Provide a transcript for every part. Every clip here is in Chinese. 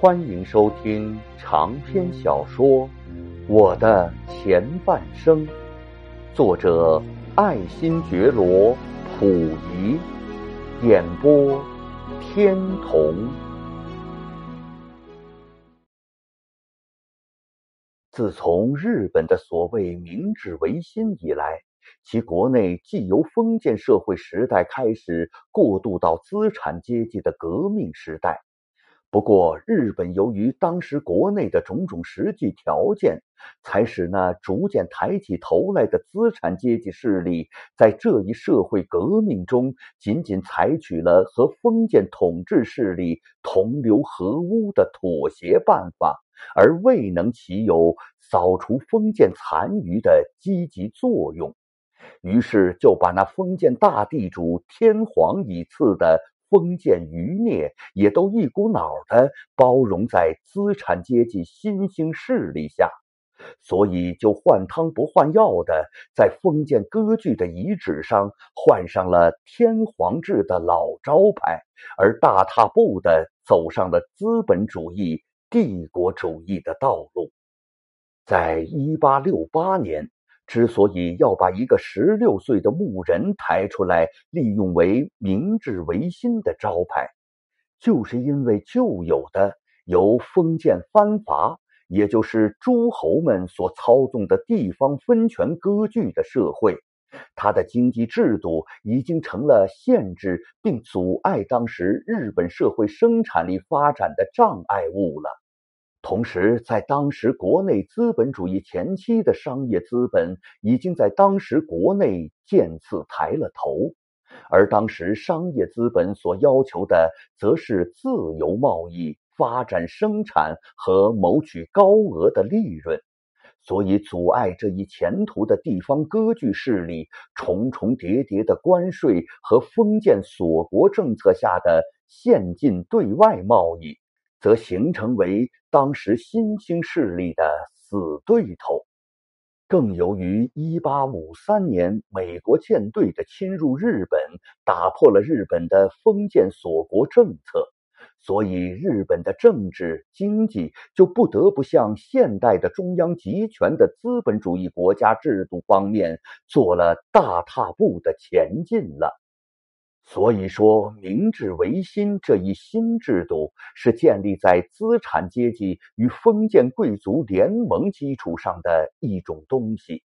欢迎收听长篇小说《我的前半生》，作者爱新觉罗·溥仪，演播天童。自从日本的所谓明治维新以来，其国内既由封建社会时代开始过渡到资产阶级的革命时代。不过，日本由于当时国内的种种实际条件，才使那逐渐抬起头来的资产阶级势力，在这一社会革命中，仅仅采取了和封建统治势力同流合污的妥协办法，而未能起有扫除封建残余的积极作用。于是，就把那封建大地主天皇以赐的。封建余孽也都一股脑的包容在资产阶级新兴势力下，所以就换汤不换药的在封建割据的遗址上换上了天皇制的老招牌，而大踏步的走上了资本主义、帝国主义的道路。在一八六八年。之所以要把一个十六岁的牧人抬出来，利用为明治维新的招牌，就是因为旧有的由封建藩阀，也就是诸侯们所操纵的地方分权割据的社会，它的经济制度已经成了限制并阻碍当时日本社会生产力发展的障碍物了。同时，在当时国内资本主义前期的商业资本已经在当时国内渐次抬了头，而当时商业资本所要求的，则是自由贸易、发展生产和谋取高额的利润。所以，阻碍这一前途的地方割据势力，重重叠叠的关税和封建锁国政策下的限禁对外贸易。则形成为当时新兴势力的死对头。更由于1853年美国舰队的侵入日本，打破了日本的封建锁国政策，所以日本的政治经济就不得不向现代的中央集权的资本主义国家制度方面做了大踏步的前进了。所以说，明治维新这一新制度是建立在资产阶级与封建贵族联盟基础上的一种东西，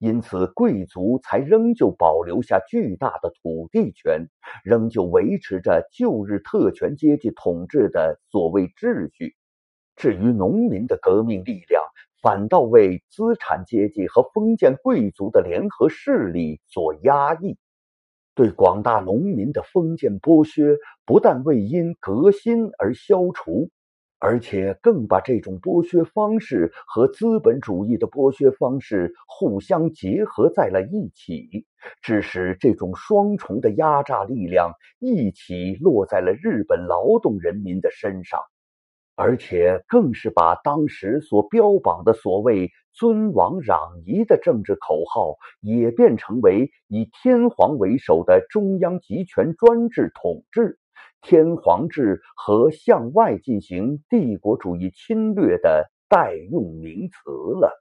因此贵族才仍旧保留下巨大的土地权，仍旧维持着旧日特权阶级统治的所谓秩序。至于农民的革命力量，反倒为资产阶级和封建贵族的联合势力所压抑。对广大农民的封建剥削，不但未因革新而消除，而且更把这种剥削方式和资本主义的剥削方式互相结合在了一起，致使这种双重的压榨力量一起落在了日本劳动人民的身上。而且更是把当时所标榜的所谓“尊王攘夷”的政治口号，也变成为以天皇为首的中央集权专制统治、天皇制和向外进行帝国主义侵略的代用名词了。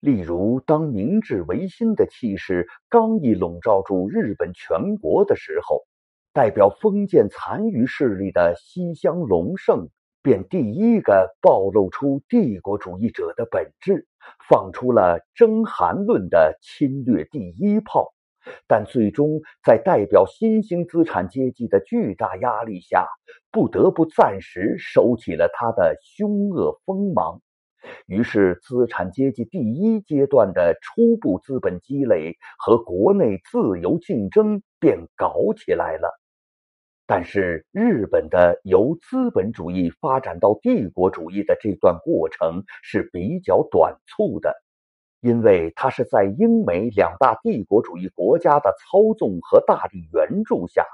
例如，当明治维新的气势刚一笼罩住日本全国的时候，代表封建残余势力的西乡隆盛。便第一个暴露出帝国主义者的本质，放出了征韩论的侵略第一炮，但最终在代表新兴资产阶级的巨大压力下，不得不暂时收起了他的凶恶锋芒。于是，资产阶级第一阶段的初步资本积累和国内自由竞争便搞起来了。但是，日本的由资本主义发展到帝国主义的这段过程是比较短促的，因为它是在英美两大帝国主义国家的操纵和大力援助下，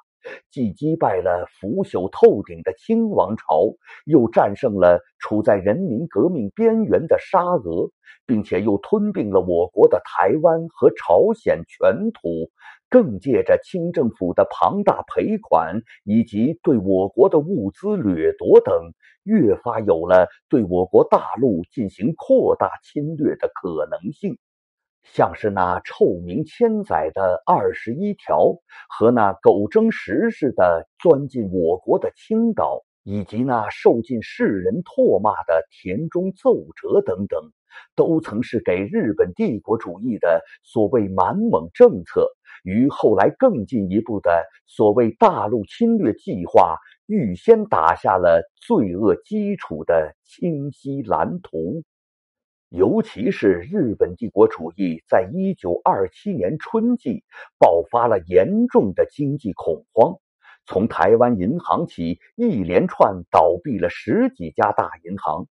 既击败了腐朽透顶的清王朝，又战胜了处在人民革命边缘的沙俄，并且又吞并了我国的台湾和朝鲜全土，更借着清政府的庞大赔款以及对我国的物资掠夺等，越发有了对我国大陆进行扩大侵略的可能性。像是那臭名千载的二十一条，和那狗争食似的钻进我国的青岛，以及那受尽世人唾骂的田中奏折等等，都曾是给日本帝国主义的所谓满蒙政策与后来更进一步的所谓大陆侵略计划预先打下了罪恶基础的清晰蓝图。尤其是日本帝国主义在一九二七年春季爆发了严重的经济恐慌，从台湾银行起，一连串倒闭了十几家大银行。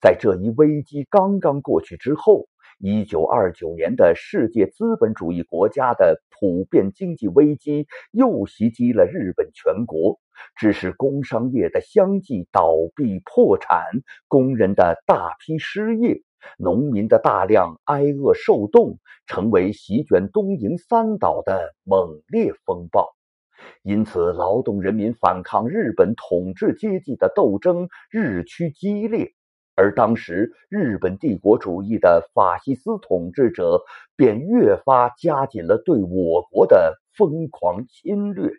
在这一危机刚刚过去之后，一九二九年的世界资本主义国家的普遍经济危机又袭击了日本全国，致使工商业的相继倒闭破产，工人的大批失业。农民的大量挨饿受冻，成为席卷东瀛三岛的猛烈风暴。因此，劳动人民反抗日本统治阶级的斗争日趋激烈，而当时日本帝国主义的法西斯统治者便越发加紧了对我国的疯狂侵略。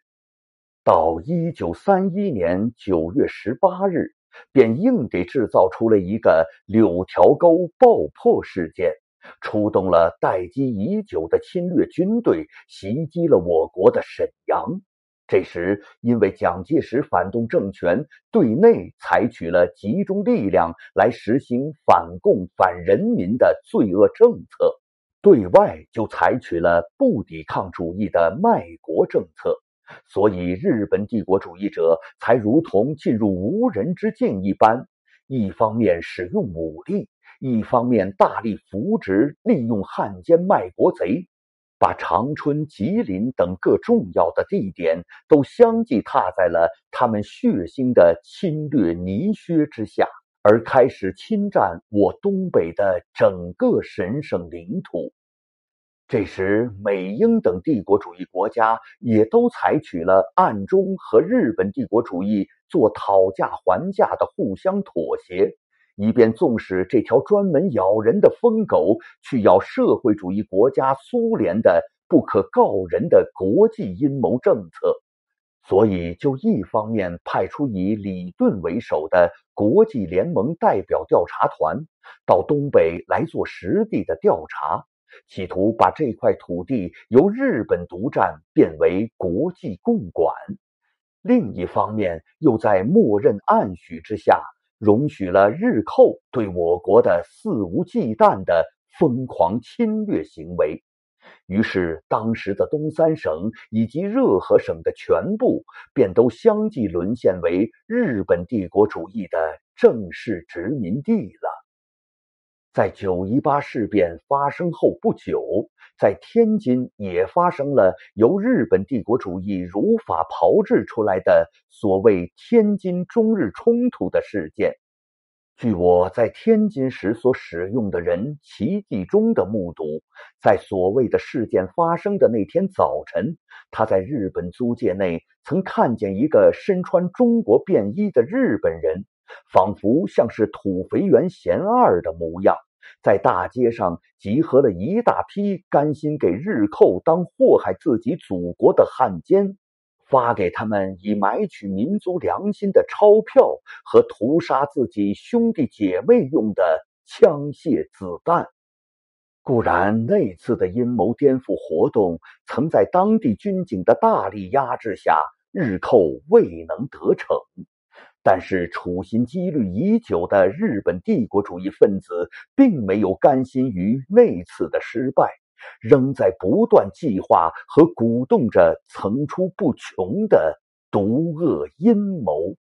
到一九三一年九月十八日。便硬给制造出了一个柳条沟爆破事件，出动了待机已久的侵略军队，袭击了我国的沈阳。这时，因为蒋介石反动政权对内采取了集中力量来实行反共反人民的罪恶政策，对外就采取了不抵抗主义的卖国政策。所以，日本帝国主义者才如同进入无人之境一般，一方面使用武力，一方面大力扶植、利用汉奸卖国贼，把长春、吉林等各重要的地点都相继踏在了他们血腥的侵略泥靴之下，而开始侵占我东北的整个神圣领土。这时，美英等帝国主义国家也都采取了暗中和日本帝国主义做讨价还价的互相妥协，以便纵使这条专门咬人的疯狗去咬社会主义国家苏联的不可告人的国际阴谋政策，所以就一方面派出以李顿为首的国际联盟代表调查团到东北来做实地的调查。企图把这块土地由日本独占变为国际共管，另一方面又在默认暗许之下，容许了日寇对我国的肆无忌惮的疯狂侵略行为。于是，当时的东三省以及热河省的全部，便都相继沦陷为日本帝国主义的正式殖民地了。在九一八事变发生后不久，在天津也发生了由日本帝国主义如法炮制出来的所谓“天津中日冲突”的事件。据我在天津时所使用的人齐继忠的目睹，在所谓的事件发生的那天早晨，他在日本租界内曾看见一个身穿中国便衣的日本人，仿佛像是土肥原贤二的模样。在大街上集合了一大批甘心给日寇当祸害自己祖国的汉奸，发给他们以买取民族良心的钞票和屠杀自己兄弟姐妹用的枪械子弹。固然，那次的阴谋颠覆活动曾在当地军警的大力压制下，日寇未能得逞。但是，处心积虑已久的日本帝国主义分子并没有甘心于那次的失败，仍在不断计划和鼓动着层出不穷的毒恶阴谋。